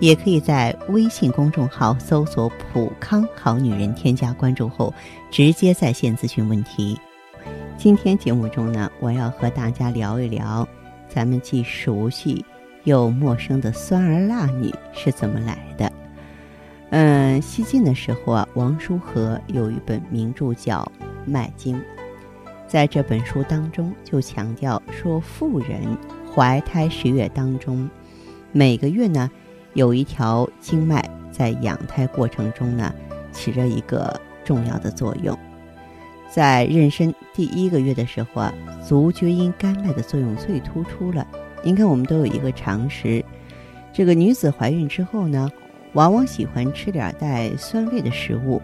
也可以在微信公众号搜索“普康好女人”，添加关注后直接在线咨询问题。今天节目中呢，我要和大家聊一聊咱们既熟悉又陌生的酸儿辣女是怎么来的。嗯，西晋的时候啊，王叔和有一本名著叫《脉经》，在这本书当中就强调说，妇人怀胎十月当中，每个月呢有一条经脉在养胎过程中呢起着一个重要的作用。在妊娠第一个月的时候啊，足厥阴肝脉的作用最突出了。您看，我们都有一个常识，这个女子怀孕之后呢。往往喜欢吃点带酸味的食物，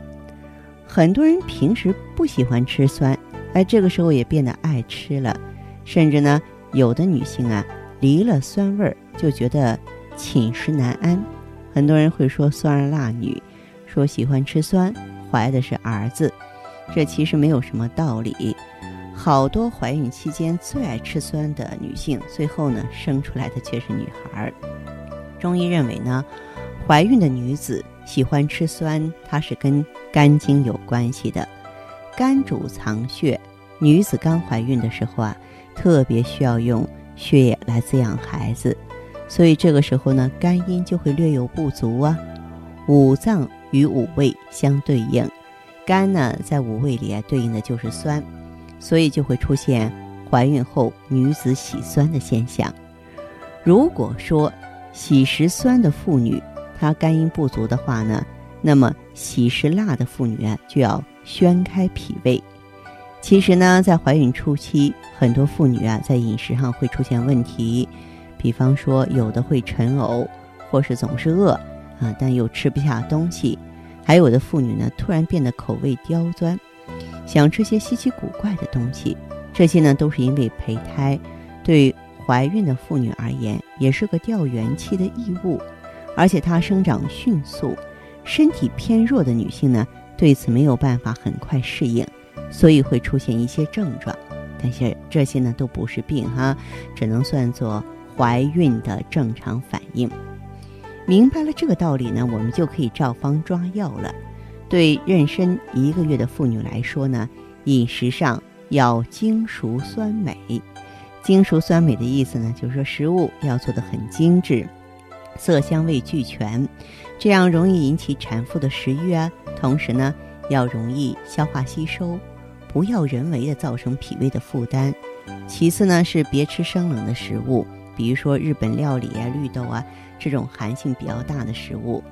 很多人平时不喜欢吃酸，哎，这个时候也变得爱吃了。甚至呢，有的女性啊，离了酸味儿就觉得寝食难安。很多人会说酸儿辣女，说喜欢吃酸，怀的是儿子，这其实没有什么道理。好多怀孕期间最爱吃酸的女性，最后呢，生出来的却是女孩儿。中医认为呢。怀孕的女子喜欢吃酸，它是跟肝经有关系的。肝主藏血，女子刚怀孕的时候啊，特别需要用血液来滋养孩子，所以这个时候呢，肝阴就会略有不足啊。五脏与五味相对应，肝呢在五味里啊对应的就是酸，所以就会出现怀孕后女子喜酸的现象。如果说喜食酸的妇女，她肝阴不足的话呢，那么喜食辣的妇女啊，就要宣开脾胃。其实呢，在怀孕初期，很多妇女啊，在饮食上会出现问题，比方说有的会晨呕，或是总是饿啊，但又吃不下东西；还有的妇女呢，突然变得口味刁钻，想吃些稀奇古怪的东西。这些呢，都是因为胚胎对怀孕的妇女而言，也是个掉元气的异物。而且它生长迅速，身体偏弱的女性呢，对此没有办法很快适应，所以会出现一些症状。但是这些呢都不是病哈，只能算作怀孕的正常反应。明白了这个道理呢，我们就可以照方抓药了。对妊娠一个月的妇女来说呢，饮食上要精熟酸美。精熟酸美的意思呢，就是说食物要做得很精致。色香味俱全，这样容易引起产妇的食欲啊。同时呢，要容易消化吸收，不要人为的造成脾胃的负担。其次呢，是别吃生冷的食物，比如说日本料理啊、绿豆啊这种寒性比较大的食物。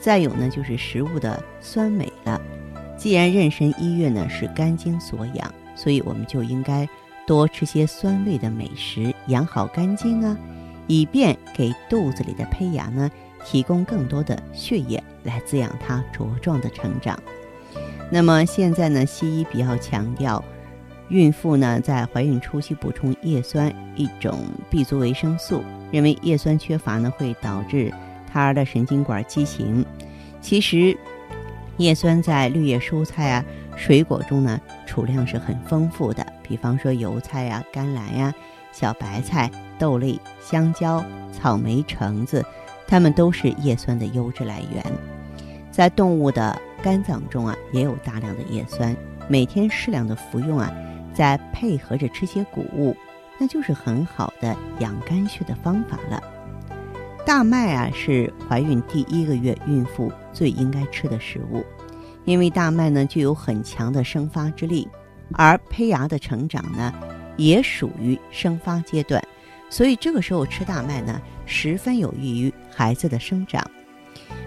再有呢，就是食物的酸美了。既然妊娠一月呢是肝经所养，所以我们就应该多吃些酸味的美食，养好肝经啊。以便给肚子里的胚芽呢提供更多的血液来滋养它茁壮的成长。那么现在呢，西医比较强调，孕妇呢在怀孕初期补充叶酸，一种 B 族维生素，认为叶酸缺乏呢会导致胎儿的神经管畸形。其实，叶酸在绿叶蔬菜啊、水果中呢储量是很丰富的，比方说油菜呀、甘蓝呀。小白菜、豆类、香蕉、草莓、橙子，它们都是叶酸的优质来源。在动物的肝脏中啊，也有大量的叶酸。每天适量的服用啊，再配合着吃些谷物，那就是很好的养肝血的方法了。大麦啊，是怀孕第一个月孕妇最应该吃的食物，因为大麦呢具有很强的生发之力，而胚芽的成长呢。也属于生发阶段，所以这个时候吃大麦呢，十分有益于孩子的生长。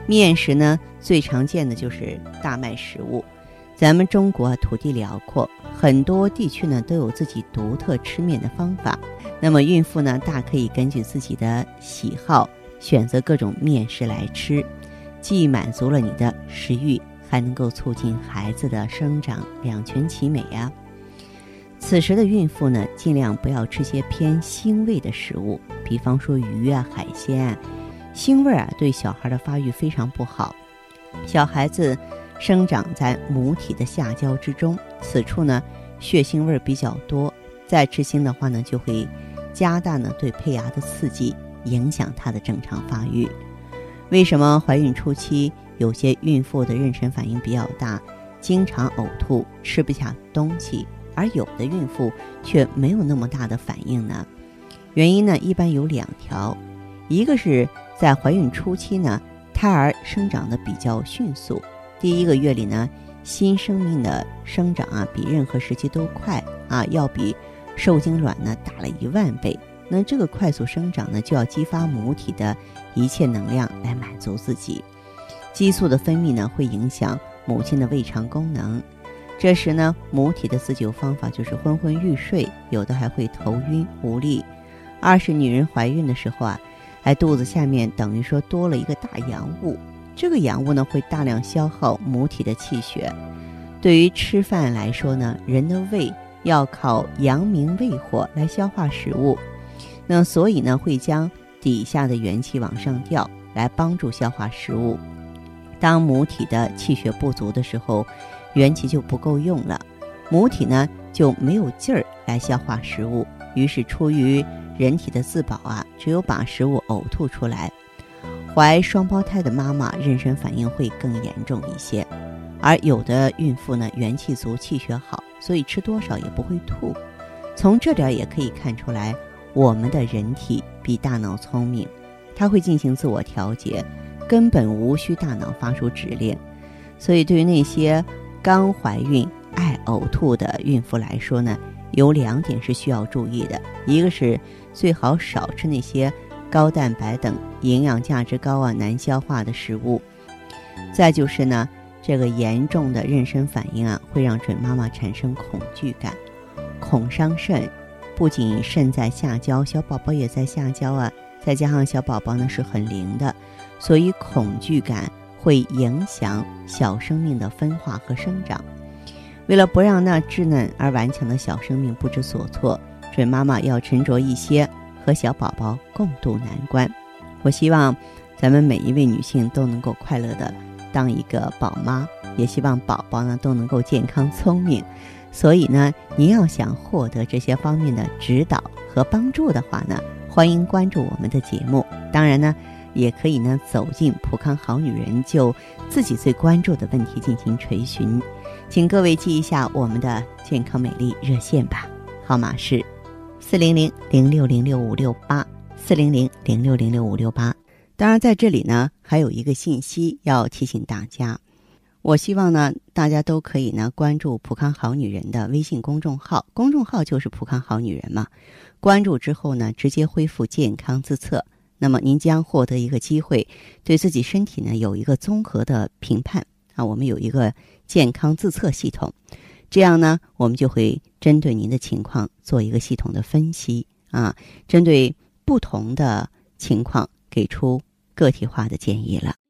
面食呢，最常见的就是大麦食物。咱们中国土地辽阔，很多地区呢都有自己独特吃面的方法。那么孕妇呢，大可以根据自己的喜好选择各种面食来吃，既满足了你的食欲，还能够促进孩子的生长，两全其美呀。此时的孕妇呢，尽量不要吃些偏腥味的食物，比方说鱼啊、海鲜啊，腥味啊对小孩的发育非常不好。小孩子生长在母体的下焦之中，此处呢血腥味比较多，再吃腥的话呢，就会加大呢对胚芽的刺激，影响它的正常发育。为什么怀孕初期有些孕妇的妊娠反应比较大，经常呕吐、吃不下东西？而有的孕妇却没有那么大的反应呢？原因呢，一般有两条，一个是在怀孕初期呢，胎儿生长的比较迅速，第一个月里呢，新生命的生长啊，比任何时期都快啊，要比受精卵呢大了一万倍。那这个快速生长呢，就要激发母体的一切能量来满足自己，激素的分泌呢，会影响母亲的胃肠功能。这时呢，母体的自救方法就是昏昏欲睡，有的还会头晕无力。二是女人怀孕的时候啊，哎，肚子下面等于说多了一个大洋物，这个阳物呢会大量消耗母体的气血。对于吃饭来说呢，人的胃要靠阳明胃火来消化食物，那所以呢会将底下的元气往上调，来帮助消化食物。当母体的气血不足的时候，元气就不够用了，母体呢就没有劲儿来消化食物，于是出于人体的自保啊，只有把食物呕吐出来。怀双胞胎的妈妈妊娠反应会更严重一些，而有的孕妇呢元气足、气血好，所以吃多少也不会吐。从这点也可以看出来，我们的人体比大脑聪明，它会进行自我调节，根本无需大脑发出指令。所以对于那些刚怀孕爱呕吐的孕妇来说呢，有两点是需要注意的。一个是最好少吃那些高蛋白等营养价值高啊难消化的食物。再就是呢，这个严重的妊娠反应啊，会让准妈妈产生恐惧感，恐伤肾。不仅肾在下焦，小宝宝也在下焦啊，再加上小宝宝呢是很灵的，所以恐惧感。会影响小生命的分化和生长。为了不让那稚嫩而顽强的小生命不知所措，准妈妈要沉着一些，和小宝宝共度难关。我希望咱们每一位女性都能够快乐的当一个宝妈，也希望宝宝呢都能够健康聪明。所以呢，您要想获得这些方面的指导和帮助的话呢，欢迎关注我们的节目。当然呢。也可以呢，走进普康好女人，就自己最关注的问题进行垂询，请各位记一下我们的健康美丽热线吧，号码是四零零零六零六五六八四零零零六零六五六八。当然，在这里呢，还有一个信息要提醒大家，我希望呢，大家都可以呢关注普康好女人的微信公众号，公众号就是普康好女人嘛。关注之后呢，直接恢复健康自测。那么您将获得一个机会，对自己身体呢有一个综合的评判啊。我们有一个健康自测系统，这样呢，我们就会针对您的情况做一个系统的分析啊，针对不同的情况给出个体化的建议了。